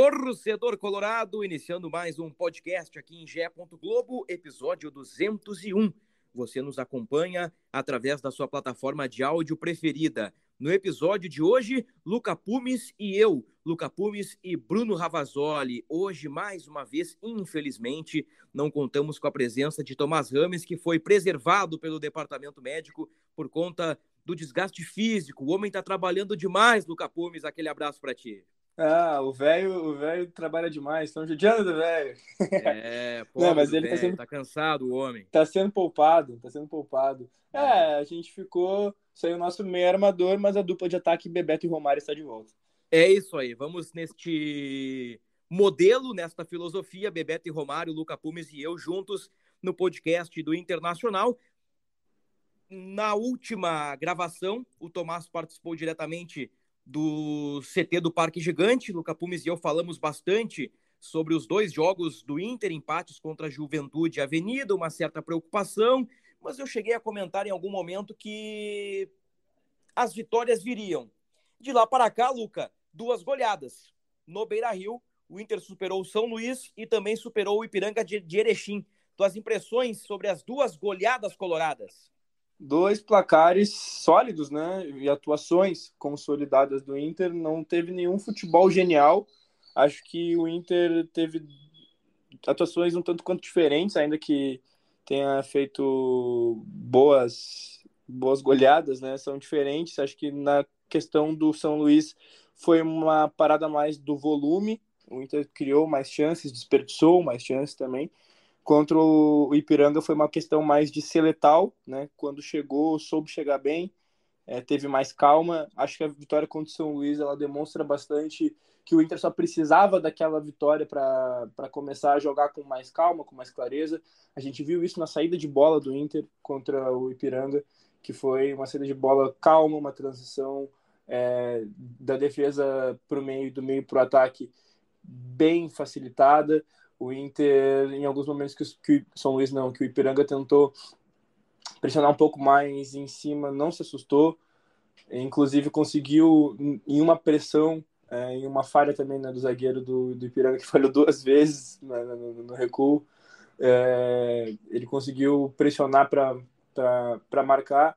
Torcedor Colorado, iniciando mais um podcast aqui em Gé. Globo, episódio 201. Você nos acompanha através da sua plataforma de áudio preferida. No episódio de hoje, Luca Pumes e eu, Luca Pumes e Bruno Ravazoli. Hoje, mais uma vez, infelizmente, não contamos com a presença de Tomás Rames, que foi preservado pelo departamento médico por conta do desgaste físico. O homem está trabalhando demais, Luca Pumes. Aquele abraço para ti. Ah, o velho, o velho trabalha demais, estão judiando do velho. É, pobre Não, mas ele tá velho, sendo- tá cansado, o homem. Tá sendo poupado, tá sendo poupado. É, a gente ficou. Saiu o nosso meio armador, mas a dupla de ataque Bebeto e Romário está de volta. É isso aí, vamos neste modelo, nesta filosofia, Bebeto e Romário, Luca Pumes e eu juntos no podcast do Internacional. Na última gravação, o Tomás participou diretamente do CT do Parque Gigante. Luca Pumes e eu falamos bastante sobre os dois jogos do Inter, empates contra a Juventude e Avenida, uma certa preocupação, mas eu cheguei a comentar em algum momento que as vitórias viriam. De lá para cá, Luca, duas goleadas. No Beira-Rio, o Inter superou o São Luís e também superou o Ipiranga de Erechim. Tuas impressões sobre as duas goleadas coloradas? Dois placares sólidos, né? E atuações consolidadas do Inter. Não teve nenhum futebol genial. Acho que o Inter teve atuações um tanto quanto diferentes, ainda que tenha feito boas boas goleadas, né? São diferentes. Acho que na questão do São Luís foi uma parada mais do volume. O Inter criou mais chances, desperdiçou mais chances também. Contra o Ipiranga foi uma questão mais de ser letal, né? Quando chegou, soube chegar bem, é, teve mais calma. Acho que a vitória contra o São Luís ela demonstra bastante que o Inter só precisava daquela vitória para começar a jogar com mais calma, com mais clareza. A gente viu isso na saída de bola do Inter contra o Ipiranga, que foi uma saída de bola calma, uma transição é, da defesa para o meio, do meio para o ataque bem facilitada. O Inter, em alguns momentos que, que o São Luís não, que o Ipiranga tentou pressionar um pouco mais em cima, não se assustou. Inclusive conseguiu em uma pressão, é, em uma falha também né, do zagueiro do, do Ipiranga que falhou duas vezes né, no, no recuo. É, ele conseguiu pressionar para marcar.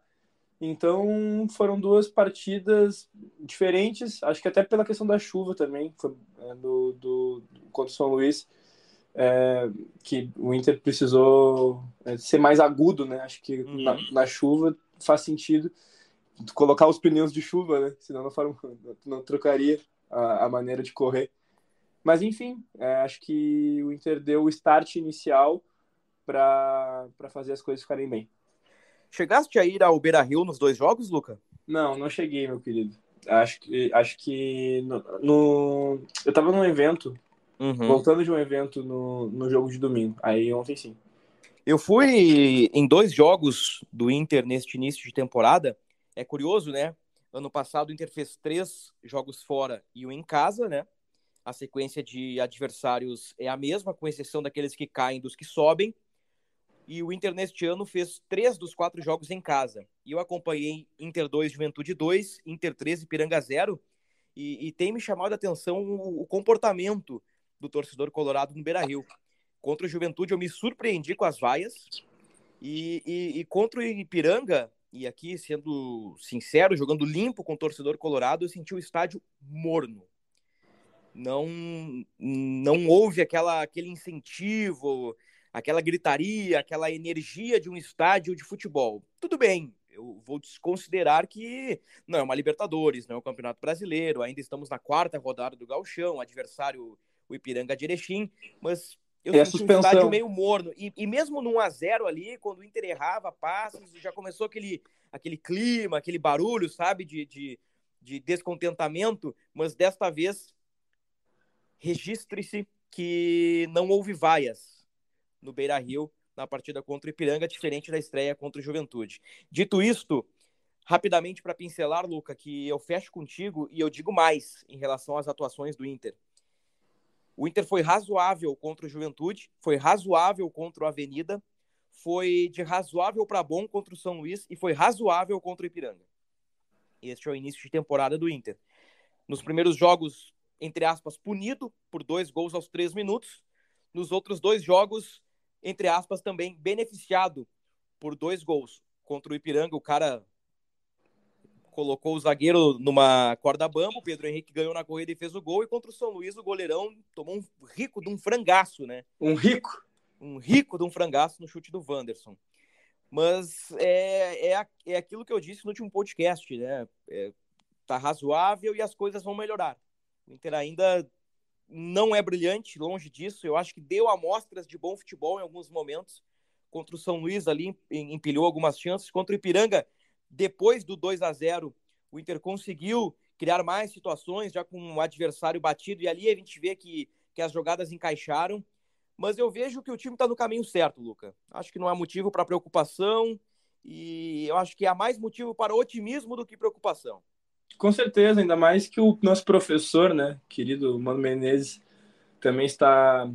Então foram duas partidas diferentes, acho que até pela questão da chuva também, foi, é, do, do, contra o São Luís, é, que o Inter precisou é, ser mais agudo, né? Acho que Uhum. na, na chuva faz sentido colocar os pneus de chuva, né? Senão não, faram, não trocaria a, a maneira de correr. Mas enfim, é, acho que o Inter deu o start inicial para fazer as coisas ficarem bem. Chegaste a ir ao Beira-Rio nos dois jogos, Luca? Não, não cheguei, meu querido. Acho que, acho que no, no- eu tava num evento, Uhum. voltando de um evento no, no jogo de domingo. Aí ontem sim. Eu fui em dois jogos do Inter neste início de temporada. É curioso, né? Ano passado o Inter fez três jogos fora e um em casa, né? A sequência de adversários é a mesma, com exceção daqueles que caem dos que sobem. E o Inter neste ano fez três dos quatro jogos em casa. E eu acompanhei Inter 2, Juventude 2, Inter 3 e Piranga 0. E, e tem me chamado a atenção o, o comportamento do torcedor colorado no Beira-Rio. Contra o Juventude eu me surpreendi com as vaias. E, e, e contra o Ipiranga, e aqui sendo sincero, jogando limpo com o torcedor colorado, eu senti o estádio morno. Não, não houve aquela, aquele incentivo, aquela gritaria, aquela energia de um estádio de futebol. Tudo bem, eu vou desconsiderar que não é uma Libertadores, não é um Campeonato Brasileiro, ainda estamos na quarta rodada do Gauchão, adversário o Ipiranga de Erechim, mas eu É senti um estádio meio morno. E, e mesmo no 1x0 ali, quando o Inter errava passes, já começou aquele, aquele clima, aquele barulho, sabe, de, de, de descontentamento, mas desta vez registre-se que não houve vaias no Beira Rio na partida contra o Ipiranga, diferente da estreia contra o Juventude. Dito isto, rapidamente para pincelar, Luca, que eu fecho contigo e eu digo mais em relação às atuações do Inter. O Inter foi razoável contra o Juventude, foi razoável contra o Avenida, foi de razoável para bom contra o São Luís e foi razoável contra o Ipiranga. Este é o início de temporada do Inter. Nos primeiros jogos, entre aspas, punido por dois gols aos três minutos. Nos outros dois jogos, entre aspas, também beneficiado por dois gols. Contra o Ipiranga, o cara colocou o zagueiro numa corda bamba, o Pedro Henrique ganhou na corrida e fez o gol, e contra o São Luís, o goleirão tomou um rico de um frangaço, né? Um rico? Um rico de um frangaço no chute do Wanderson. Mas é, é, é aquilo que eu disse no último podcast, né? É, tá razoável e as coisas vão melhorar. O Inter ainda não é brilhante, longe disso. Eu acho que deu amostras de bom futebol em alguns momentos. Contra o São Luís ali empilhou algumas chances. Contra o Ipiranga, depois do 2 a 0 o Inter conseguiu criar mais situações, já com o um adversário batido, e ali a gente vê que, que as jogadas encaixaram. Mas eu vejo que o time está no caminho certo, Luca. Acho que não há motivo para preocupação, e eu acho que há mais motivo para otimismo do que preocupação. Com certeza, ainda mais que o nosso professor, né, querido Mano Menezes, também está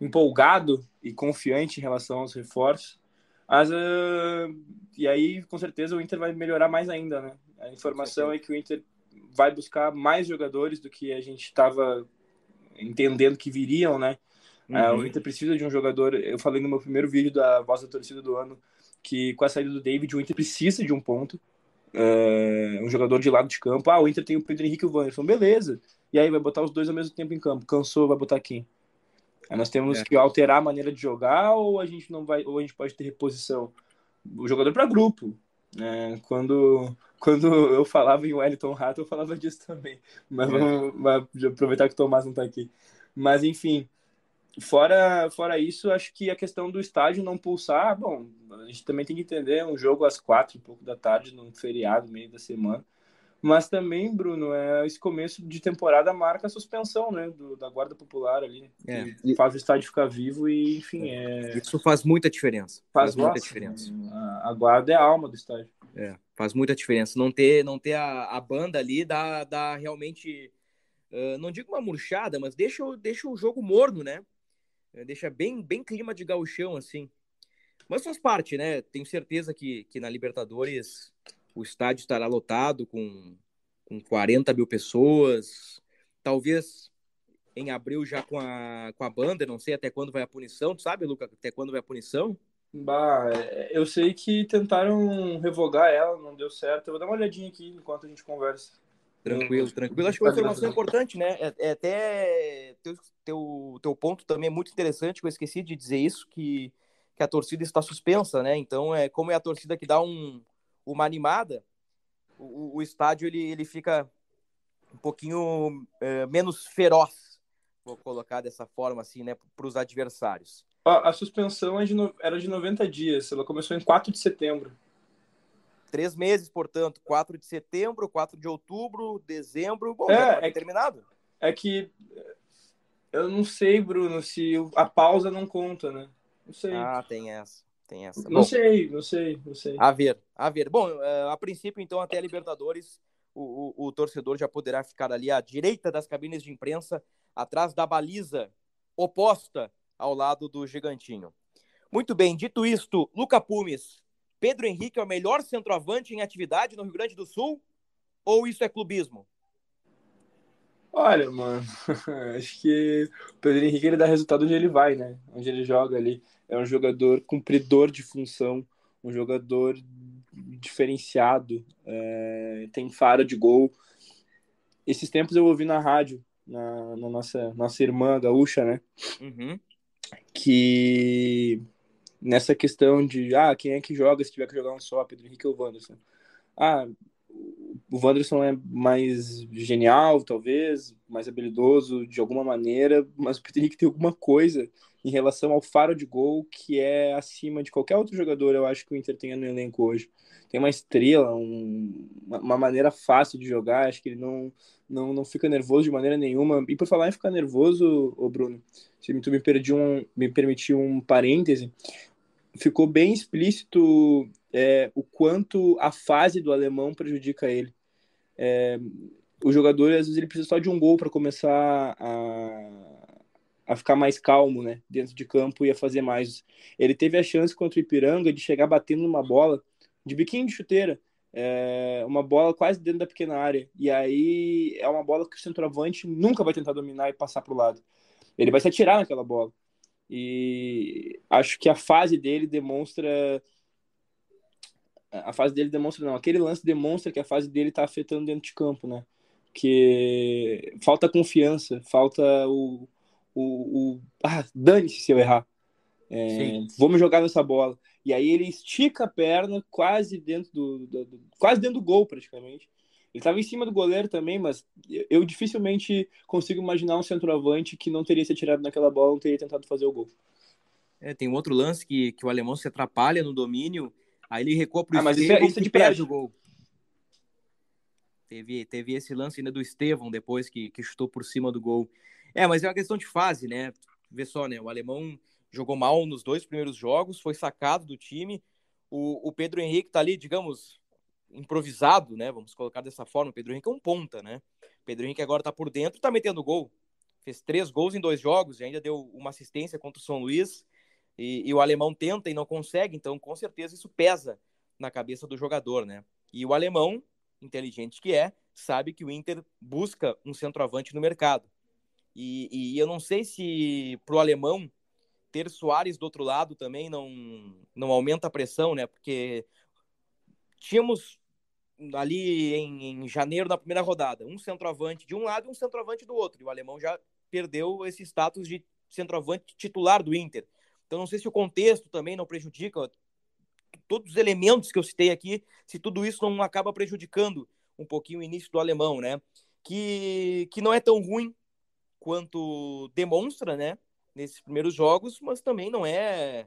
empolgado e confiante em relação aos reforços. Mas, uh, e aí, com certeza, o Inter vai melhorar mais ainda, né? A informação é que o Inter vai buscar mais jogadores do que a gente estava entendendo que viriam, né? Uhum. Uh, o Inter precisa de um jogador. Eu falei no meu primeiro vídeo da Voz da Torcida do Ano que com a saída do David, o Inter precisa de um ponto. Uh, um jogador de lado de campo. Ah, o Inter tem o Pedro Henrique e o Wanderson. Beleza. E aí vai botar os dois ao mesmo tempo em campo. Cansou, vai botar quem? Aí nós temos é. que alterar a maneira de jogar ou a gente não vai, ou a gente pode ter reposição. O jogador para grupo. Né? Quando, quando eu falava em Wellington Rato, eu falava disso também. Mas é. vamos, vamos aproveitar que o Tomás não está aqui. Mas enfim, fora, fora isso, acho que a questão do estádio não pulsar, bom, a gente também tem que entender um jogo às quatro e pouco da tarde, num feriado, meio da semana. Mas também, Bruno, é, esse começo de temporada marca a suspensão né, do, da Guarda Popular ali. É. faz o estádio ficar vivo e, enfim. É... Isso faz muita diferença. Faz, faz muita diferença. A, a, Guarda é a alma do estádio. É, faz muita diferença. Não ter, não ter a, a banda ali dá, dá realmente. Uh, não digo uma murchada, mas deixa, deixa o jogo morno, né? Deixa bem, bem clima de gauchão, assim. Mas faz parte, né? Tenho certeza que, que na Libertadores o estádio estará lotado com, com 40 mil pessoas, talvez em abril já com a, com a banda, não sei até quando vai a punição, tu sabe, Luca, até quando vai a punição? Bah, eu sei que tentaram revogar ela, não deu certo. Eu vou dar uma olhadinha aqui enquanto a gente conversa. Tranquilo, tranquilo. Acho que é uma informação importante, né? É, é até teu, teu, teu ponto também é muito interessante, que eu esqueci de dizer isso, que, que a torcida está suspensa, né? Então, é como é a torcida que dá um, uma animada, o, o estádio ele, ele fica um pouquinho é, menos feroz, vou colocar dessa forma assim, né, para os adversários. A suspensão é de no... era de 90 dias, ela começou em 4 de setembro. Três meses, portanto, 4 de setembro, 4 de outubro, dezembro, bom, é, é terminado. É que eu não sei, Bruno, se a pausa não conta, né? Não sei. Ah, tem essa. Tem essa. Não Bom, sei, não sei, não sei. A ver, a ver. Bom, eh, a princípio, então, até a Libertadores, o, o, o torcedor já poderá ficar ali à direita das cabines de imprensa, atrás da baliza oposta ao lado do Gigantinho. Muito bem, dito isto, Luca Pumes, Pedro Henrique é o melhor centroavante em atividade no Rio Grande do Sul? Ou isso é clubismo? Olha, mano, acho que o Pedro Henrique ele dá resultado onde ele vai, né? Onde ele joga ali é um jogador cumpridor de função, um jogador diferenciado, é, tem faro de gol. Esses tempos eu ouvi na rádio, na, na nossa, nossa irmã gaúcha, né? Uhum. Que nessa questão de ah, quem é que joga se tiver que jogar um só, Pedro Henrique ou Wanderson? Ah, o Wanderson é mais genial, talvez, mais habilidoso de alguma maneira, mas o Henrique tem alguma coisa em relação ao faro de gol que é acima de qualquer outro jogador, eu acho que o Inter tem no elenco hoje. Tem uma estrela, um, uma maneira fácil de jogar, acho que ele não, não, não fica nervoso de maneira nenhuma. E por falar em ficar nervoso, ô Bruno, se tu me, perdi um, me permitiu um parêntese, ficou bem explícito é, o quanto a fase do alemão prejudica ele. É, o jogador, às vezes, ele precisa só de um gol para começar a, a ficar mais calmo, né, dentro de campo e a fazer mais. Ele teve a chance contra o Ipiranga de chegar batendo numa bola de biquinho de chuteira, é, uma bola quase dentro da pequena área. E aí é uma bola que o centroavante nunca vai tentar dominar e passar para o lado. Ele vai se atirar naquela bola. E acho que a fase dele demonstra a fase dele demonstra não, aquele lance demonstra que a fase dele está afetando dentro de campo, né? Que falta confiança, falta o, o, o ah, dane-se se eu errar. É, vamos jogar nessa bola. E aí ele estica a perna quase dentro do, do, do quase dentro do gol praticamente. Ele estava em cima do goleiro também, mas eu dificilmente consigo imaginar um centroavante que não teria se atirado naquela bola, não teria tentado fazer o gol. É, tem um outro lance que, que o alemão se atrapalha no domínio, aí ele recua para o ah, mas isso é, isso é de perde o gol. Teve, teve esse lance ainda do Estevão depois que, que chutou por cima do gol. É, mas é uma questão de fase, né? Vê só, né? O alemão jogou mal nos dois primeiros jogos, foi sacado do time. O, o Pedro Henrique tá ali, digamos, improvisado, né? Vamos colocar dessa forma. O Pedro Henrique é um ponta, né? O Pedro Henrique agora tá por dentro, tá metendo gol. Fez três gols em dois jogos e ainda deu uma assistência contra o São Luís. E, e o alemão tenta e não consegue, então com certeza isso pesa na cabeça do jogador, né? E o alemão, inteligente que é, sabe que o Inter busca um centroavante no mercado. E, e eu não sei se para o alemão ter Soares do outro lado também não, não aumenta a pressão, né? Porque tínhamos ali em, em, janeiro, na primeira rodada, um centroavante de um lado e um centroavante do outro. E o alemão já perdeu esse status de centroavante titular do Inter. Então não sei se o contexto também não prejudica todos os elementos que eu citei aqui, se tudo isso não acaba prejudicando um pouquinho o início do alemão, né? Que, que não é tão ruim quanto demonstra, né, nesses primeiros jogos, mas também não é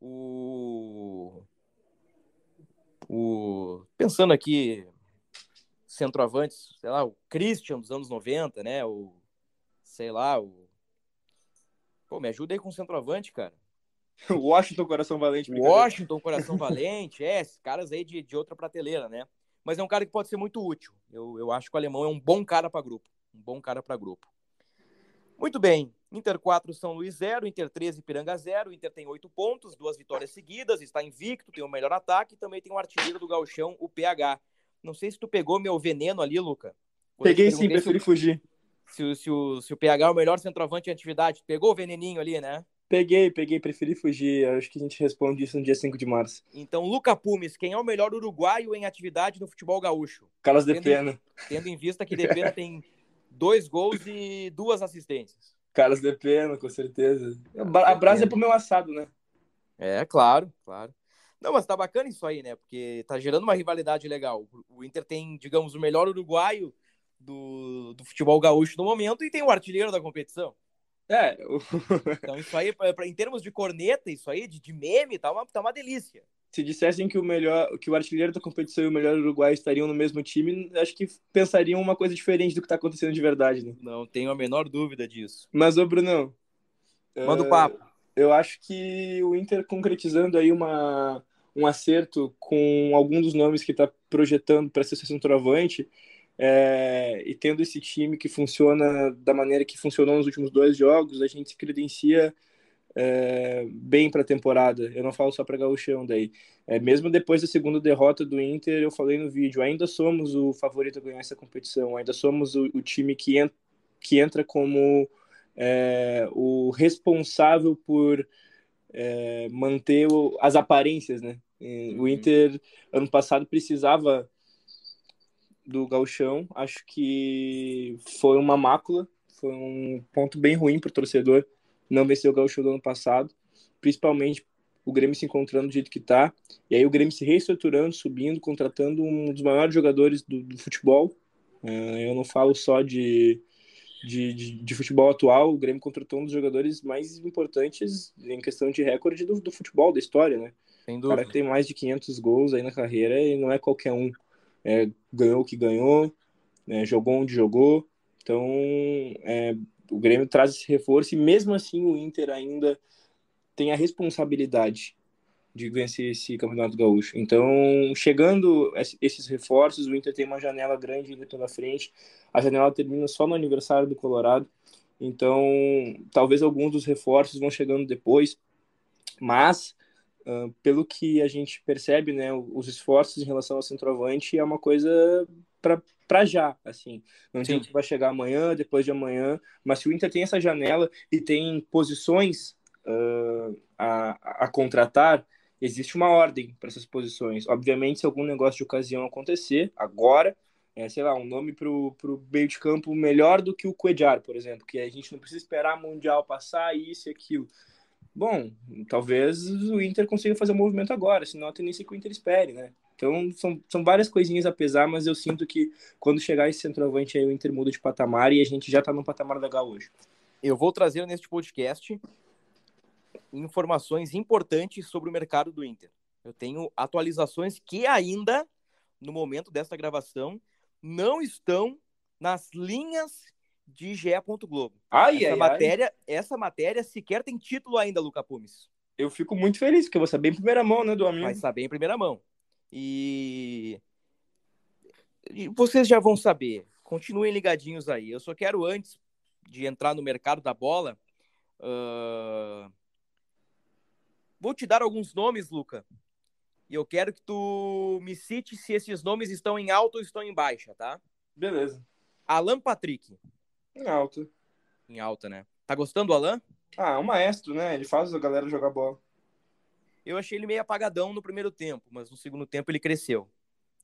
o o pensando aqui centroavantes, sei lá, o Christian dos anos 90, né, o sei lá, o Pô, me ajuda aí com o centroavante, cara. Washington Coração Valente. Washington Coração Valente, é, esses caras aí de, de outra prateleira, né? Mas é um cara que pode ser muito útil. Eu, eu acho que o alemão é um bom cara para grupo. Um bom cara para grupo. Muito bem. Inter 4, São Luís 0, Inter 13, Piranga 0. Inter tem 8 pontos, duas vitórias seguidas, está invicto, tem o melhor ataque e também tem o artilheiro do Galchão, o PH. Não sei se tu pegou meu veneno ali, Luca. Peguei sim, preferi se fugir. Se, o, se, o, se o PH é o melhor centroavante em atividade, pegou o veneninho ali, né? Peguei, peguei, preferi fugir. Acho que a gente responde isso no dia 5 de março. Então, Luca Pumes, quem é o melhor uruguaio em atividade no futebol gaúcho? Carlos de Pena. Tendo em vista que de Pena tem dois gols e duas assistências. Caras de pena, com certeza. A brasa é pro meu assado, né? É, claro, claro. Não, mas tá bacana isso aí, né? Porque tá gerando uma rivalidade legal. O Inter tem, digamos, o melhor uruguaio do, do futebol gaúcho no momento e tem o artilheiro da competição. É. então, isso aí, pra, pra, em termos de corneta, isso aí, de, de meme, tá uma, tá uma delícia se dissessem que o melhor, que o artilheiro da competição e o melhor uruguai estariam no mesmo time, acho que pensariam uma coisa diferente do que está acontecendo de verdade, né? Não tenho a menor dúvida disso. Mas ô Brunão, manda o uh, papo. Eu acho que o Inter concretizando aí uma um acerto com algum dos nomes que está projetando para ser centroavante, é, e tendo esse time que funciona da maneira que funcionou nos últimos dois jogos, a gente se credencia é, bem para a temporada. Eu não falo só para gauchão daí. É, mesmo depois da segunda derrota do Inter, eu falei no vídeo, ainda somos o favorito a ganhar essa competição, ainda somos o, o time que, en que entra como é, o responsável por é, manter o, as aparências, né? O uhum. Inter, ano passado, precisava do gauchão, acho que foi uma mácula, foi um ponto bem ruim para o torcedor, não venceu o Gaúcho do ano passado, principalmente o Grêmio se encontrando do jeito que está, e aí o Grêmio se reestruturando, subindo, contratando um dos maiores jogadores do, do futebol. Uh, eu não falo só de, de, de, de, futebol atual, o Grêmio contratou um dos jogadores mais importantes em questão de recorde do, do futebol, da história, né? O cara que tem mais de 500 gols aí na carreira e não é qualquer um. É, ganhou o que ganhou, né, jogou onde jogou. Então, é, o Grêmio traz esse reforço e mesmo assim o Inter ainda tem a responsabilidade de vencer esse Campeonato Gaúcho. Então, chegando esses reforços, o Inter tem uma janela grande ainda pela frente. A janela termina só no aniversário do Colorado. Então, talvez alguns dos reforços vão chegando depois, mas uh, pelo que a gente percebe, né, os esforços em relação ao centroavante é uma coisa para já, assim. Não sei se vai chegar amanhã, depois de amanhã, mas se o Inter tem essa janela e tem posições uh, a, a contratar, existe uma ordem para essas posições. Obviamente, se algum negócio de ocasião acontecer, agora, é, sei lá, um nome para o meio de campo melhor do que o Cuejar, por exemplo, que a gente não precisa esperar Mundial passar, isso e aquilo. Bom, talvez o Inter consiga fazer o um movimento agora, senão a tendência que o Inter espere, né? Então, são, são várias coisinhas a pesar, mas eu sinto que quando chegar esse centroavante aí, o Inter muda de patamar e a gente já está no patamar legal hoje. Eu vou trazer neste podcast informações importantes sobre o mercado do Inter. Eu tenho atualizações que ainda, no momento desta gravação, não estão nas linhas de GE. Globo. Ai, essa ai, matéria, ai. essa matéria sequer tem título ainda, Luca Pumes. Eu fico muito feliz, porque eu vou saber em primeira mão, né, do amigo. Vai saber em primeira mão. E... e vocês já vão saber. Continuem ligadinhos aí. Eu só quero, antes de entrar no mercado da bola, uh... Vou te dar alguns nomes, Luca. E eu quero que tu me cite se esses nomes estão em alta ou estão em baixa, tá? Beleza. Alan Patrick. Em alta. Em alta, né? Tá gostando do Alan? Ah, é um maestro, né? Ele faz a galera jogar bola. Eu achei ele meio apagadão no primeiro tempo, mas no segundo tempo ele cresceu.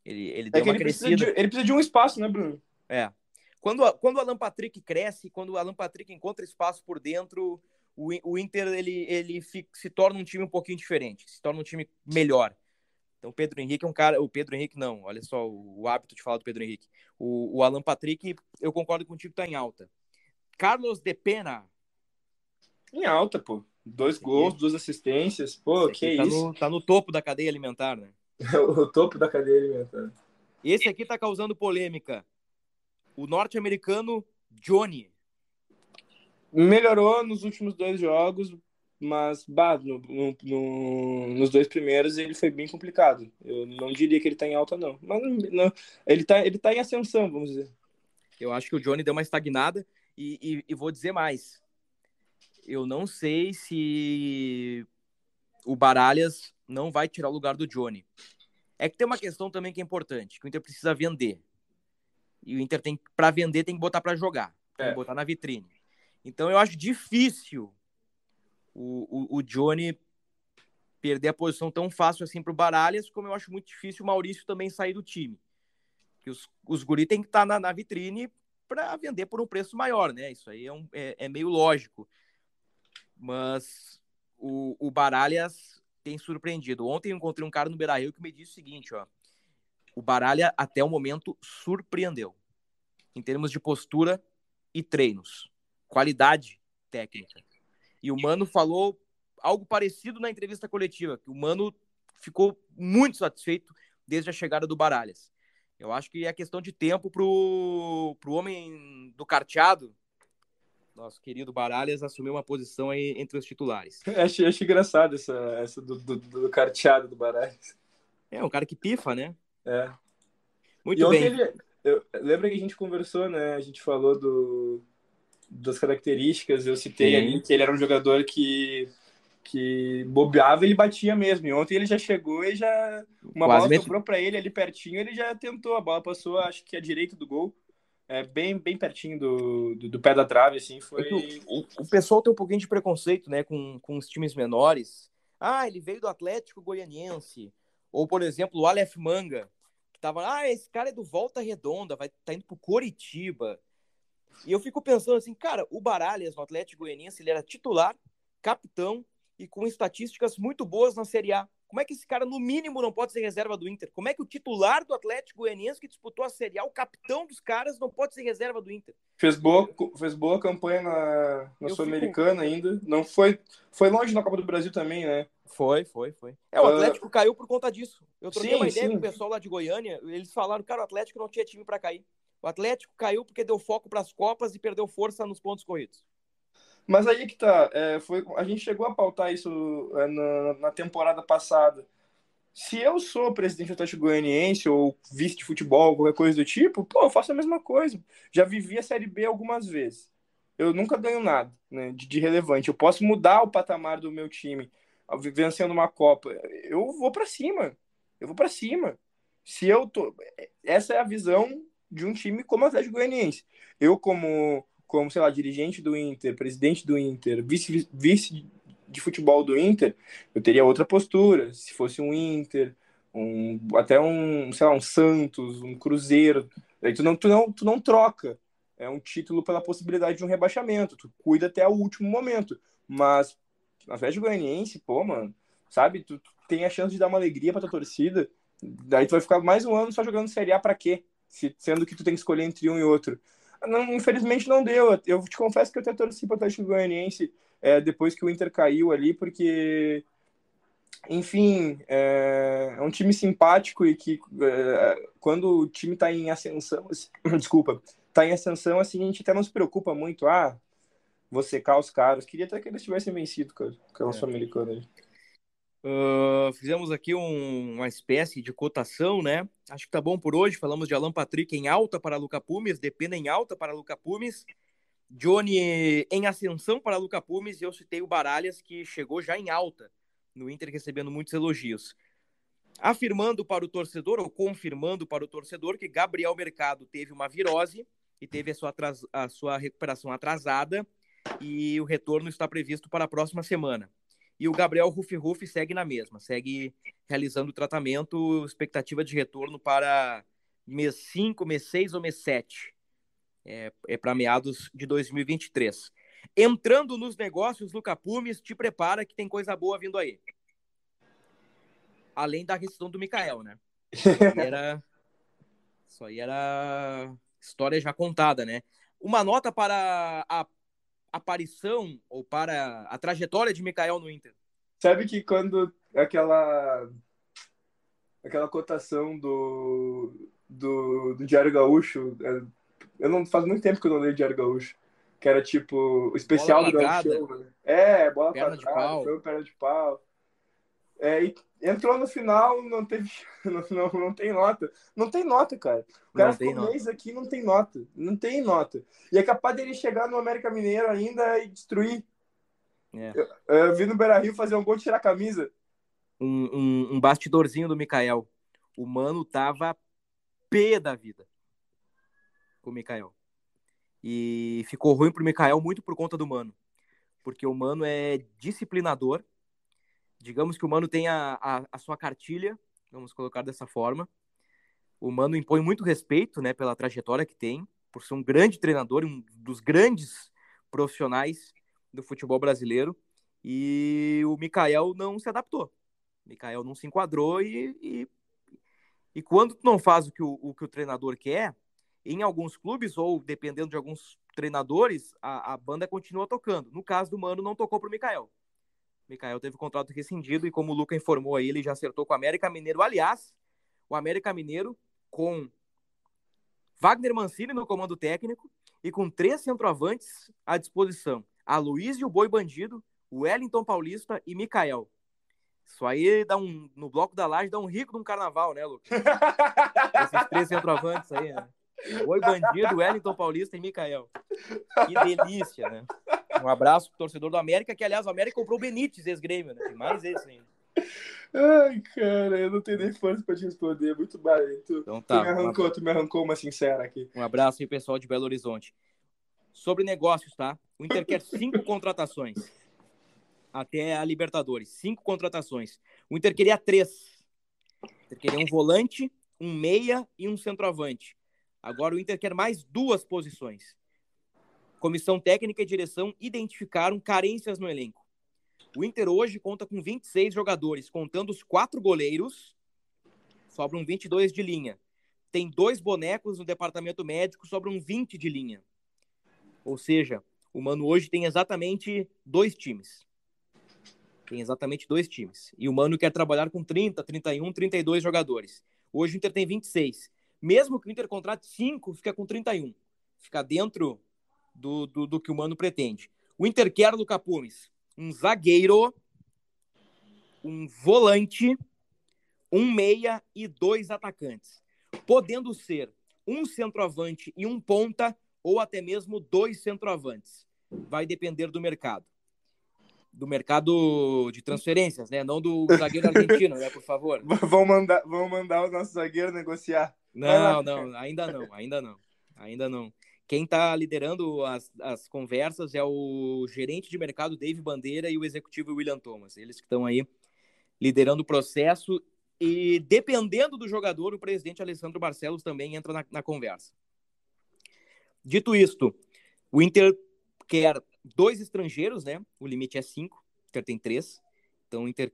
Ele, ele é deu uma ele crescida. Precisa de, ele precisa de um espaço, né, Bruno? É. Quando, quando o Alan Patrick cresce, quando o Alan Patrick encontra espaço por dentro, o, o Inter ele, ele fica, se torna um time um pouquinho diferente, se torna um time melhor. Então, o Pedro Henrique é um cara. O Pedro Henrique, não, olha só o, o hábito de falar do Pedro Henrique. O, o Alan Patrick, eu concordo contigo, tá em alta. Carlos de Pena. Em alta, pô. Dois gols, duas assistências. Pô, que tá isso. No, tá no topo da cadeia alimentar, né? o topo da cadeia alimentar. Esse aqui tá causando polêmica. O norte-americano Johnny melhorou nos últimos dois jogos, mas bah, no, no, no, nos dois primeiros ele foi bem complicado. Eu não diria que ele está em alta, não. Mas não, ele está ele tá em ascensão, vamos dizer. Eu acho que o Johnny deu uma estagnada e, e, e vou dizer mais. Eu não sei se o Baralhas não vai tirar o lugar do Johnny. É que tem uma questão também que é importante, que o Inter precisa vender. E o Inter tem para vender tem que botar para jogar, tem é. que botar na vitrine. Então eu acho difícil o, o, o Johnny perder a posição tão fácil assim para o Baralhas, como eu acho muito difícil o Maurício também sair do time. Que os, os guri tem que estar tá na, na vitrine para vender por um preço maior, né? Isso aí é, um, é, é meio lógico. Mas o, o Baralhas tem surpreendido. Ontem encontrei um cara no Beira Rio que me disse o seguinte, ó. O Baralha, até o momento, surpreendeu. Em termos de postura e treinos qualidade técnica. E o Mano falou algo parecido na entrevista coletiva, que o Mano ficou muito satisfeito desde a chegada do Baralhas. Eu acho que é questão de tempo pro, pro homem do carteado, nosso querido Baralhas, assumir uma posição aí entre os titulares. Acho, acho engraçado essa, essa do, do, do carteado do Baralhas. É, um cara que pifa, né? É. Muito bem. Ele, eu, lembra que a gente conversou, né? A gente falou do, das características, eu citei Sim. ali que ele era um jogador que que bobeava, ele batia mesmo. E ontem ele já chegou e já uma Quase bola sobrou para ele ali pertinho, ele já tentou, a bola passou, acho que a direita do gol. É bem, bem pertinho do, do, do pé da trave, assim, foi... É o, o, pessoal tem um pouquinho de preconceito, né, com, com os times menores. Ah, ele veio do Atlético Goianiense. Ou, por exemplo, o Aleph Manga, que tava, ah, esse cara é do Volta Redonda, vai tá indo pro Coritiba. E eu fico pensando assim, cara, o Baralhas no Atlético Goianiense, ele era titular, capitão e com estatísticas muito boas na Série A. Como é que esse cara, no mínimo, não pode ser reserva do Inter? Como é que o titular do Atlético Goianiense, que disputou a Série A, o capitão dos caras, não pode ser reserva do Inter? Fez boa, fez boa campanha na, na Sul-Americana fico... ainda. Não foi, foi longe na Copa do Brasil também, né? Foi, foi, foi. É, o ah, Atlético uh... caiu por conta disso. Eu troquei sim, uma ideia sim. com o pessoal lá de Goiânia, eles falaram, cara, o Atlético não tinha time para cair. O Atlético caiu porque deu foco para as Copas e perdeu força nos pontos corridos. Mas aí que tá, é, foi, a gente chegou a pautar isso é, na, na temporada passada se eu sou presidente do Atlético Goianiense ou vice de futebol, qualquer coisa do tipo, pô, eu faço a mesma coisa. Já vivi a Série B algumas vezes. Eu nunca ganho nada né, de, de relevante. Eu posso mudar o patamar do meu time vencendo uma Copa. Eu vou para cima. Eu vou para cima. Se eu tô. Essa é a visão de um time como o Atlético Goianiense. Eu, como, como sei lá, dirigente do Inter, presidente do Inter, vice, vice de futebol do Inter, eu teria outra postura. Se fosse um Inter, um, até um, sei lá, um Santos, um Cruzeiro, aí tu não, tu não, tu não troca. É um título pela possibilidade de um rebaixamento. Tu cuida até o último momento. Mas na Atlético Goianiense, pô, mano, sabe? Tu, tu, tem a chance de dar uma alegria pra tua torcida. Daí tu vai ficar mais um ano só jogando Série A pra quê? Se, sendo que tu tem que escolher entre um e outro. Não, infelizmente não deu. Eu te confesso que eu até torci pro Atlético Goianiense é, depois que o Inter caiu ali, porque, enfim, é, é um time simpático e que é, quando o time está em ascensão, assim, desculpa, está em ascensão, assim, a gente até não se preocupa muito, ah, vou secar os caras. Queria até que eles tivessem vencido, cara, aquela é. sul-americana. Uh, fizemos aqui um, uma espécie de cotação, né? Acho que tá bom por hoje. Falamos de Alan Patrick em alta para Luca Pumes, Depena em alta para Luca Pumes. Johnny em ascensão para Luca Pumes e eu citei o Baralhas, que chegou já em alta no Inter, recebendo muitos elogios. Afirmando para o torcedor, ou confirmando para o torcedor, que Gabriel Mercado teve uma virose e teve a sua, atras... a sua recuperação atrasada e o retorno está previsto para a próxima semana. E o Gabriel Rufi Rufi segue na mesma, segue realizando o tratamento, expectativa de retorno para mês 5, mês 6 ou mês 7 é, é para meados de 2023. Entrando nos negócios, Luca Pumes, te prepara que tem coisa boa vindo aí. Além da rescisão do Mikael, né? Isso aí era, isso aí era história já contada, né? Uma nota para a aparição ou para a trajetória de Mikael no Inter. Sabe que quando aquela aquela cotação do, do, do Diário Gaúcho é, eu não faz muito tempo que eu não leio Diário Gaúcho. Que era tipo o especial do Gaúcho. Né? É, bola perna de pau. Foi perna de pau. É, e entrou no final, não teve. Não, não, não tem nota. Não tem nota, cara. O cara ficou um mês aqui não tem nota. Não tem nota. E é capaz dele chegar no América Mineiro ainda e destruir. É. Eu, eu vi no Beira Rio fazer um gol de tirar a camisa. Um, um, um bastidorzinho do Mikael. O mano tava pé da vida com o Mikael. E ficou ruim pro Mikael muito por conta do Mano. Porque o Mano é disciplinador. Digamos que o Mano tem a, a, a sua cartilha, vamos colocar dessa forma. O Mano impõe muito respeito né, pela trajetória que tem, por ser um grande treinador, um dos grandes profissionais do futebol brasileiro. E o Mikael não se adaptou. O Mikael não se enquadrou e, e, e quando tu não faz o que o, o que o treinador quer, em alguns clubes, ou dependendo de alguns treinadores, a, a banda continua tocando. No caso do Mano, não tocou para o Mikael. Mikael teve o contrato rescindido e, como o Luca informou aí, ele já acertou com o América Mineiro. Aliás, o América Mineiro com Wagner Mancini no comando técnico e com três centroavantes à disposição: a Luiz e o Boi Bandido, o Wellington Paulista e Mikael. Isso aí dá um, no bloco da laje dá um rico de um carnaval, né, Lucas? Esses três centroavantes aí, né? Oi, Bandido, Wellington Paulista e Mikael. Que delícia, né? Um abraço pro torcedor do América, que aliás o América comprou o Benítez, ex-grêmio, né? Tem mais esse ainda. Ai, cara, eu não tenho nem força pra te responder. Muito. Tu, então tá, tu, me arrancou, um tu me arrancou uma sincera aqui. Um abraço aí, pessoal de Belo Horizonte. Sobre negócios, tá? O Inter quer cinco contratações. Até a Libertadores. Cinco contratações. O Inter queria três. O Inter queria um volante, um meia e um centroavante. Agora o Inter quer mais duas posições. Comissão técnica e direção identificaram carências no elenco. O Inter hoje conta com 26 jogadores, contando os quatro goleiros, sobram 22 de linha. Tem dois bonecos no departamento médico, sobram 20 de linha. Ou seja, o Mano hoje tem exatamente dois times. Tem exatamente dois times. E o Mano quer trabalhar com 30, 31, 32 jogadores. Hoje o Inter tem 26. Mesmo que o Inter contrate 5, fica com 31. Fica dentro do, do, do que o Mano pretende. O Inter quer do Capumes um zagueiro, um volante, um meia e dois atacantes. Podendo ser um centroavante e um ponta, ou até mesmo dois centroavantes. Vai depender do mercado. Do mercado de transferências, né? Não do zagueiro argentino, né? Por favor. Vão mandar, vão mandar o nosso zagueiro negociar. Não, não, ainda não, ainda não. Ainda não. Quem está liderando as, as conversas é o gerente de mercado Dave Bandeira e o executivo William Thomas. Eles que estão aí liderando o processo e dependendo do jogador, o presidente Alessandro Barcelos também entra na, na conversa. Dito isto, o Inter quer dois estrangeiros, né? O limite é cinco, o Inter tem três. Então o Inter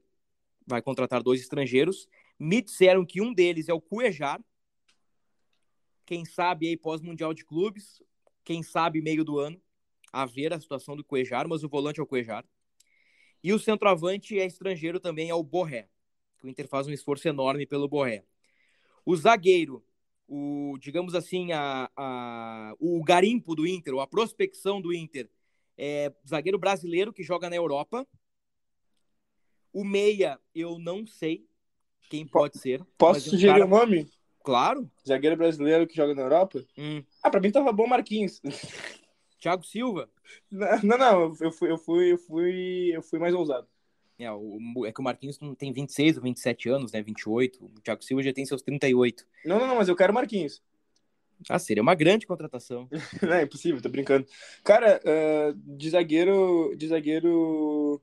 vai contratar dois estrangeiros. Me disseram que um deles é o Cuejar, quem sabe aí pós-mundial de clubes, quem sabe meio do ano, a ver a situação do Cuejar, mas o volante é o Cuejar. E o centroavante é estrangeiro também, é o Borré. O Inter faz um esforço enorme pelo Borré. O zagueiro, o, digamos assim, a, a, o garimpo do Inter, ou a prospecção do Inter, é zagueiro brasileiro que joga na Europa. O meia, eu não sei quem pode ser. Posso sugerir o cara... um nome? Claro. Zagueiro brasileiro que joga na Europa? Hum. Ah, pra mim tava bom Marquinhos. Thiago Silva? Não, não, eu fui, eu fui, eu fui, eu fui mais ousado. É, o, é que o Marquinhos não tem 26 ou 27 anos, né? 28. O Thiago Silva já tem seus 38. Não, não, não, mas eu quero Marquinhos. Ah, seria uma grande contratação. não, é impossível, tô brincando. Cara, uh, de zagueiro, de zagueiro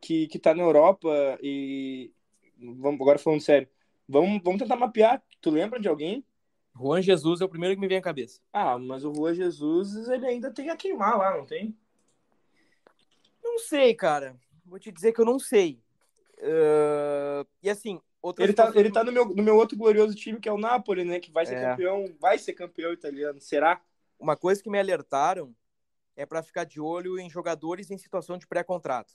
que, que tá na Europa e. Vamos, agora falando sério. Vamos, vamos tentar mapear. Tu lembra de alguém? Juan Jesus é o primeiro que me vem à cabeça. Ah, mas o Juan Jesus, ele ainda tem a queimar lá, não tem? Não sei, cara. Vou te dizer que eu não sei. Uh... E assim, ele tá, ele tá no meu, no meu outro glorioso time, que é o Napoli, né? Que vai ser é. campeão, vai ser campeão italiano. Será? Uma coisa que me alertaram é para ficar de olho em jogadores em situação de pré-contrato.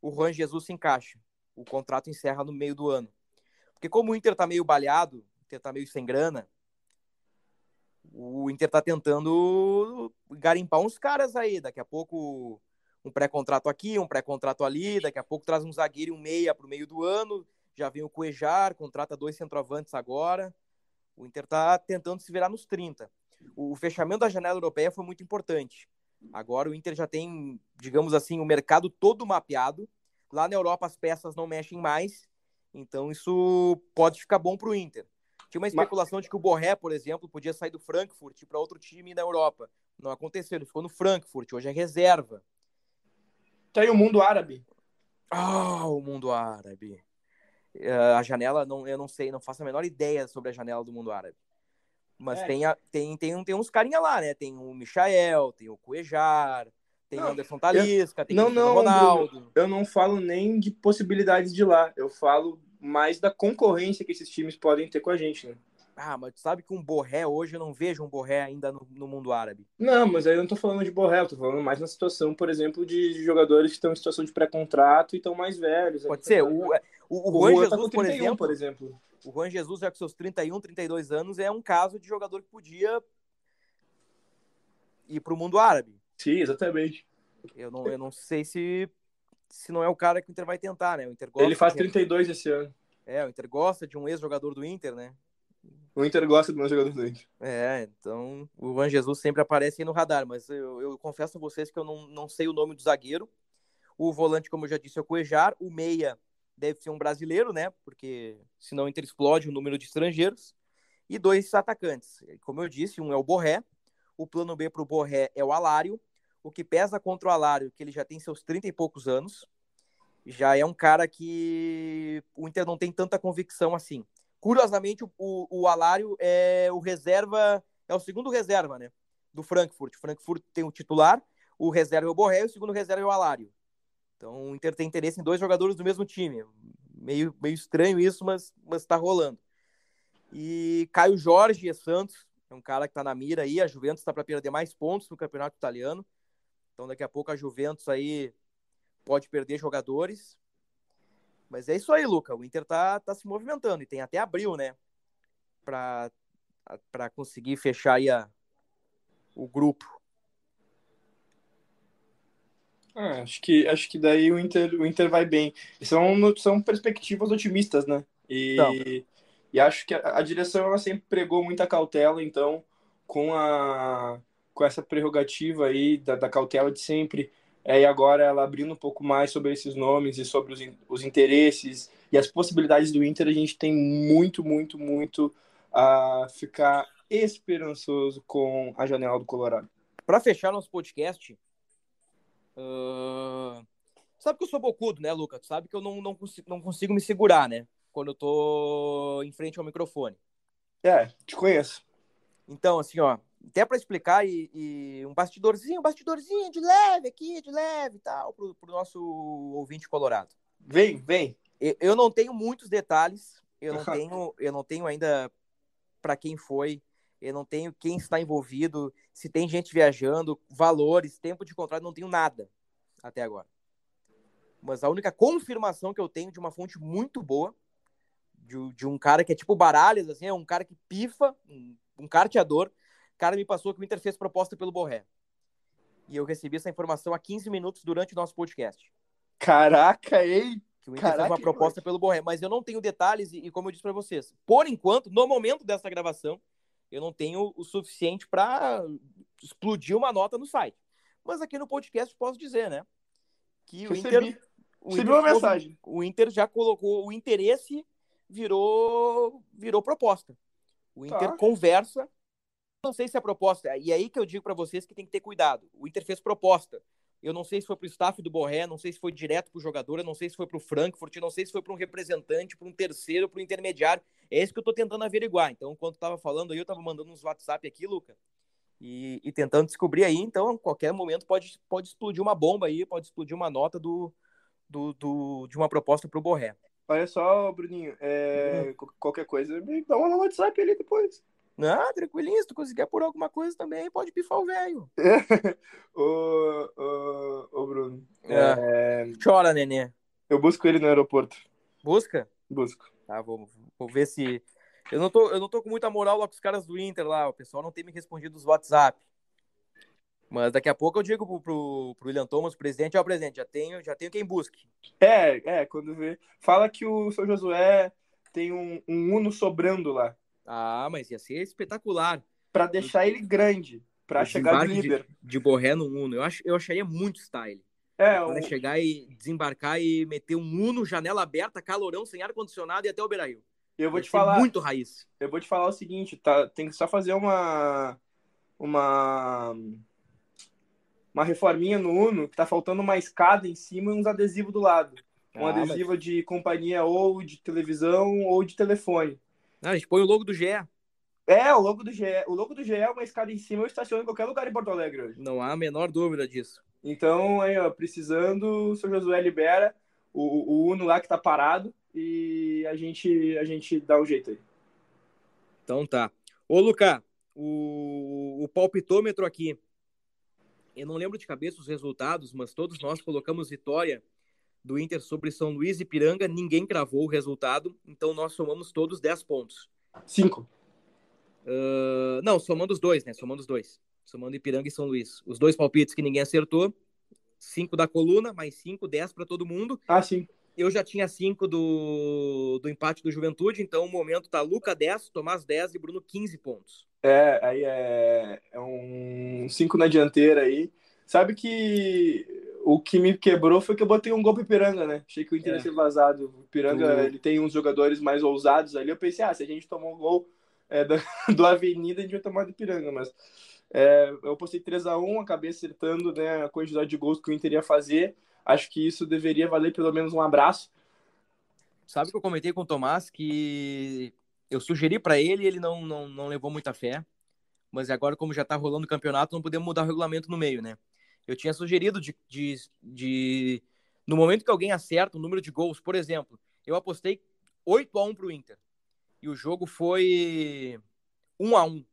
O Juan Jesus se encaixa. O contrato encerra no meio do ano. Porque como o Inter tá meio baleado, o Inter tá meio sem grana, o Inter tá tentando garimpar uns caras aí. Daqui a pouco um pré-contrato aqui, um pré-contrato ali, daqui a pouco traz um zagueiro e um meia pro meio do ano, já vem o Cuejar, contrata dois centroavantes agora. O Inter tá tentando se virar nos 30. O fechamento da janela europeia foi muito importante. Agora o Inter já tem, digamos assim, o mercado todo mapeado. Lá na Europa as peças não mexem mais então isso pode ficar bom para o Inter. Tinha uma especulação de que o Borré, por exemplo, podia sair do Frankfurt para outro time na Europa. Não aconteceu, ele ficou no Frankfurt, hoje é reserva. Tem tá o mundo árabe. Ah, o mundo árabe. Uh, a janela, não, eu não sei, não faço a menor ideia sobre a janela do mundo árabe. Mas é. tem, a, tem, tem, tem uns carinha lá, né? Tem o Michael, tem o Cuejar, tem não, Anderson Talisca, eu, tem não, não, Ronaldo. Bruno, eu não falo nem de possibilidades de lá. Eu falo mais da concorrência que esses times podem ter com a gente, né? Ah, mas tu sabe que um Borré hoje eu não vejo um Borré ainda no, no, mundo árabe. Não, mas aí eu não tô falando de Borré, eu tô falando mais na situação, por exemplo, de jogadores que estão em situação de pré-contrato e estão mais velhos. Pode ser. O, o, o, o Juan Jesus, tá 31, por, exemplo, por exemplo. O Juan Jesus, já com seus 31, 32 anos, é um caso de jogador que podia ir pro mundo árabe. Sim, exatamente. Eu não, eu não sei se, se não é o cara que o Inter vai tentar, né? O Inter Ele faz 32 de... esse ano. É, o Inter gosta de um ex-jogador do Inter, né? O Inter gosta de um ex-jogador do Inter. É, então o Juan Jesus sempre aparece aí no radar, mas eu, eu confesso a vocês que eu não, não sei o nome do zagueiro. O volante, como eu já disse, é o Cuejar. O meia deve ser um brasileiro, né? Porque senão o Inter explode o número de estrangeiros. E dois atacantes. Como eu disse, um é o Borré. O plano B para o Borré é o Alário o que pesa contra o Alário, que ele já tem seus 30 e poucos anos, já é um cara que o Inter não tem tanta convicção assim. Curiosamente, o, o, Alário é o reserva, é o segundo reserva, né? Do Frankfurt. O Frankfurt tem o titular, o reserva é o Borré e o segundo reserva é o Alário. Então o Inter tem interesse em dois jogadores do mesmo time. Meio, meio estranho isso, mas, mas tá rolando. E Caio Jorge e Santos, é um cara que tá na mira aí. A Juventus está para perder mais pontos no campeonato italiano. Então daqui a pouco a Juventus aí pode perder jogadores. Mas é isso aí, Luca. O Inter tá, tá se movimentando e tem até abril, né? Para conseguir fechar aí a, o grupo. Ah, acho que acho que daí o Inter, o Inter vai bem. São, são perspectivas otimistas, né? E, então. e acho que a, a, direção ela sempre pregou muita cautela, então com a com essa prerrogativa aí da, da cautela de sempre, é, e agora ela abrindo um pouco mais sobre esses nomes e sobre os, os interesses e as possibilidades do Inter, a gente tem muito, muito, muito a ficar esperançoso com a janela do Colorado. Para fechar nosso podcast, uh... sabe que eu sou bocudo, né, Lucas? Sabe que eu não, não, consigo, não consigo me segurar, né? Quando eu tô em frente ao microfone. É, te conheço. Então, assim, ó, até para explicar e, e, um bastidorzinho, um bastidorzinho de leve aqui, de leve e tal, pro, pro nosso ouvinte colorado. Vem, vem. Eu, eu não tenho muitos detalhes, eu não tenho, eu não tenho ainda para quem foi, eu não tenho quem está envolvido, se tem gente viajando, valores, tempo de contrato, não tenho nada até agora. Mas a única confirmação que eu tenho de uma fonte muito boa, de, de um cara que é tipo Baralhas, assim, é um cara que pifa, um, um carteador, cara me passou que o Inter fez proposta pelo Borré. E eu recebi essa informação há 15 minutos durante o nosso podcast. Caraca, ei! Que o Inter Caraca, fez uma proposta pelo Borré, mas eu não tenho detalhes e, e como eu disse para vocês, por enquanto, no momento dessa gravação, eu não tenho o suficiente para explodir uma nota no site. Mas aqui no podcast posso dizer, né? Que o Inter. O Inter, uma mensagem. O Inter já colocou. O interesse virou, virou proposta. O Inter tá. conversa não sei se a proposta. E é aí que eu digo para vocês que tem que ter cuidado. O Inter fez proposta. Eu não sei se foi para o staff do Borré, não sei se foi direto para o jogador, eu não sei se foi para o Frankfurt, não sei se foi para um representante, para um terceiro, para um intermediário. É isso que eu estou tentando averiguar. Então, enquanto estava falando aí, eu estava mandando uns WhatsApp aqui, Luca, e, e, tentando descobrir aí. Então, a qualquer momento pode, pode explodir uma bomba aí, pode explodir uma nota do, do, do de uma proposta para o Borré. Olha só, Bruninho, é, uhum. qualquer coisa, me dá uma no WhatsApp ali depois. Não, tranquilinho, se tu conseguir por alguma coisa também, pode pifar o velho. ô, ô, ô, Bruno. É. É... Chora, nenê. Eu busco ele no aeroporto. Busca? Busco. Tá, vou, vou ver se. Eu não, tô, eu não tô com muita moral lá com os caras do Inter lá. O pessoal não tem me respondido os WhatsApp. Mas daqui a pouco eu digo pro, pro, pro William Thomas, presidente, ó, presidente, já tenho, já tenho quem busque. É, é, quando vê. Fala que o seu Josué tem um, um Uno sobrando lá. Ah, mas ia ser espetacular. Para deixar ele grande, para chegar de líder. De, de Borré no Uno. Eu, ach, eu acharia muito style. É, o... chegar e desembarcar e meter um Uno, janela aberta, calorão, sem ar-condicionado e até o Beiraí. Eu vou te falar. Muito raiz. Eu vou te falar o seguinte, tá? Tem que só fazer uma. Uma. Uma reforminha no Uno, que tá faltando uma escada em cima e uns adesivos do lado. Um ah, adesivo mas... de companhia ou de televisão ou de telefone. Ah, a gente põe o logo do GE. É, o logo do GE. O logo do GE é uma escada em cima, eu estaciono em qualquer lugar em Porto Alegre hoje. Não há a menor dúvida disso. Então, aí, ó, precisando, o São Josué libera o, o Uno lá que tá parado e a gente, a gente dá um jeito aí. Então tá. Ô, Luca, o, o palpitômetro aqui. Eu não lembro de cabeça os resultados, mas todos nós colocamos vitória do Inter sobre São Luís e Piranga, ninguém cravou o resultado, então nós somamos todos 10 pontos. Cinco. Uh, não, somando os dois, né? Somando os dois. Somando Ipiranga e São Luís. Os dois palpites que ninguém acertou. Cinco da coluna, mais cinco, dez para todo mundo. Ah, sim. Eu já tinha cinco do, do empate do Juventude, então o momento tá Luca 10, Tomás 10 e Bruno 15 pontos. É, aí é, é um cinco na dianteira aí. Sabe que o que me quebrou foi que eu botei um gol pro Piranga, né? Achei que o Inter ia é. ser vazado. O Piranga, uhum. ele tem uns jogadores mais ousados ali. Eu pensei, ah, se a gente tomou um gol é, do, do Avenida, a gente vai tomar do Piranga. Mas é, eu postei 3 a 1 acabei acertando né, a quantidade de gols que o Inter ia fazer. Acho que isso deveria valer pelo menos um abraço. Sabe que eu comentei com o Tomás que eu sugeri para ele ele não, não, não levou muita fé. Mas agora, como já tá rolando o campeonato, não podemos mudar o regulamento no meio, né? Eu tinha sugerido de, de, de No momento que alguém acerta o número de gols, por exemplo, eu apostei 8 a 1 pro Inter. E o jogo foi 1 a 1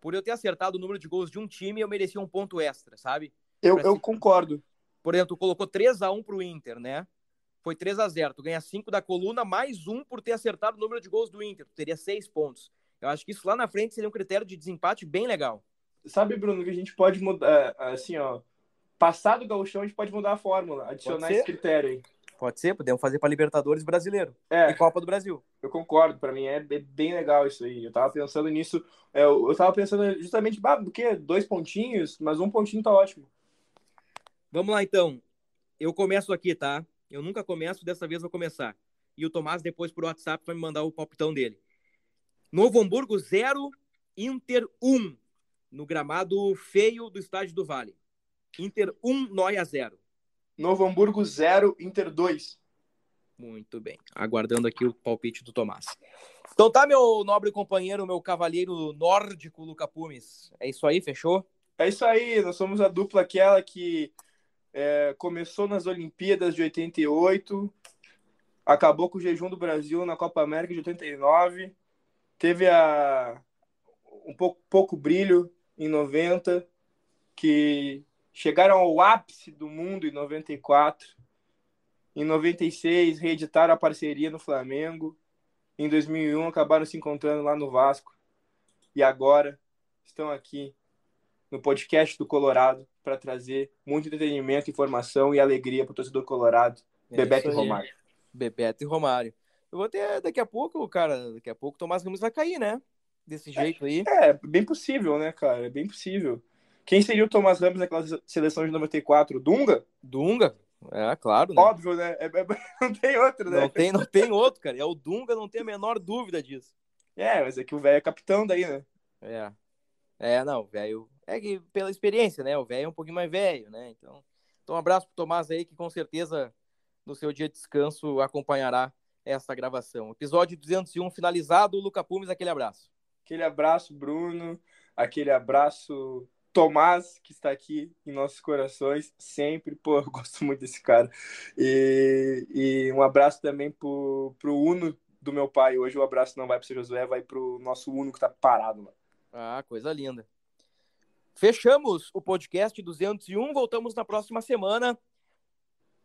Por eu ter acertado o número de gols de um time, eu merecia um ponto extra, sabe? Eu, eu concordo. Por exemplo, tu colocou 3 a 1 pro Inter, né? Foi 3 a 0 Tu ganha 5 da coluna, mais um por ter acertado o número de gols do Inter. Tu teria 6 pontos. Eu acho que isso lá na frente seria um critério de desempate bem legal. Sabe, Bruno, que a gente pode mudar, assim, ó, passado o gauchão, a gente pode mudar a fórmula, adicionar esse critério aí. Pode ser, podemos fazer para Libertadores brasileiro é, e Copa do Brasil. Eu concordo, para mim é bem legal isso aí. Eu tava pensando nisso, é, eu, tava pensando justamente, ah, do que? Dois pontinhos, mas um pontinho tá ótimo. Vamos lá então. Eu começo aqui, tá? Eu nunca começo, dessa vez vou começar. E o Tomás depois por WhatsApp vai me mandar o palpitão dele. Novo Hamburgo 0, Inter 1, no gramado feio do Estádio do Vale. Inter 1, Noia 0. Novo Hamburgo 0, Inter 2. Muito bem. Aguardando aqui o palpite do Tomás. Então tá, meu nobre companheiro, meu cavalheiro nórdico, Luca Pumes. É isso aí, fechou? É isso aí, nós somos a dupla aquela que é, começou nas Olimpíadas de 88, acabou com o jejum do Brasil na Copa América de 89, teve a, um pouco, pouco brilho em 90, que chegaram ao ápice do mundo em 94. Em 96, reeditaram a parceria no Flamengo. Em 2001, acabaram se encontrando lá no Vasco. E agora estão aqui no podcast do Colorado para trazer muito entretenimento, informação e alegria para o torcedor colorado. É Bebeto e Romário. Bebeto e Romário. Eu vou ter daqui a pouco, cara, daqui a pouco o Tomás Ramos vai cair, né? Desse jeito aí. É, bem possível, né, cara? É bem possível. Quem seria o Thomas Ramos naquela seleção de 94? Dunga? Dunga? É, claro. Né? Óbvio, né? É, é, não tem outro, né? Não tem, não tem outro, cara. É o Dunga, não tem a menor dúvida disso. É, mas é que o velho é capitão daí, né? É. É, não, velho. É que pela experiência, né? O velho é um pouquinho mais velho, né? Então, então um abraço pro Tomás aí, que com certeza no seu dia de descanso acompanhará essa gravação. Episódio 201 finalizado. Luca Pumes, aquele abraço. Aquele abraço, Bruno. Aquele abraço, Tomás, que está aqui em nossos corações, sempre, pô, eu gosto muito desse cara. E, e um abraço também pro, pro Uno do meu pai. Hoje o abraço não vai pro seu Josué, vai pro nosso Uno que tá parado, mano. Ah, coisa linda. Fechamos o podcast 201, voltamos na próxima semana,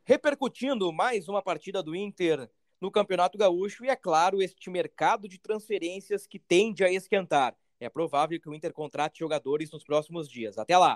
repercutindo mais uma partida do Inter no Campeonato Gaúcho e, é claro, este mercado de transferências que tende a esquentar. É provável que o Inter contrate jogadores nos próximos dias. Até lá!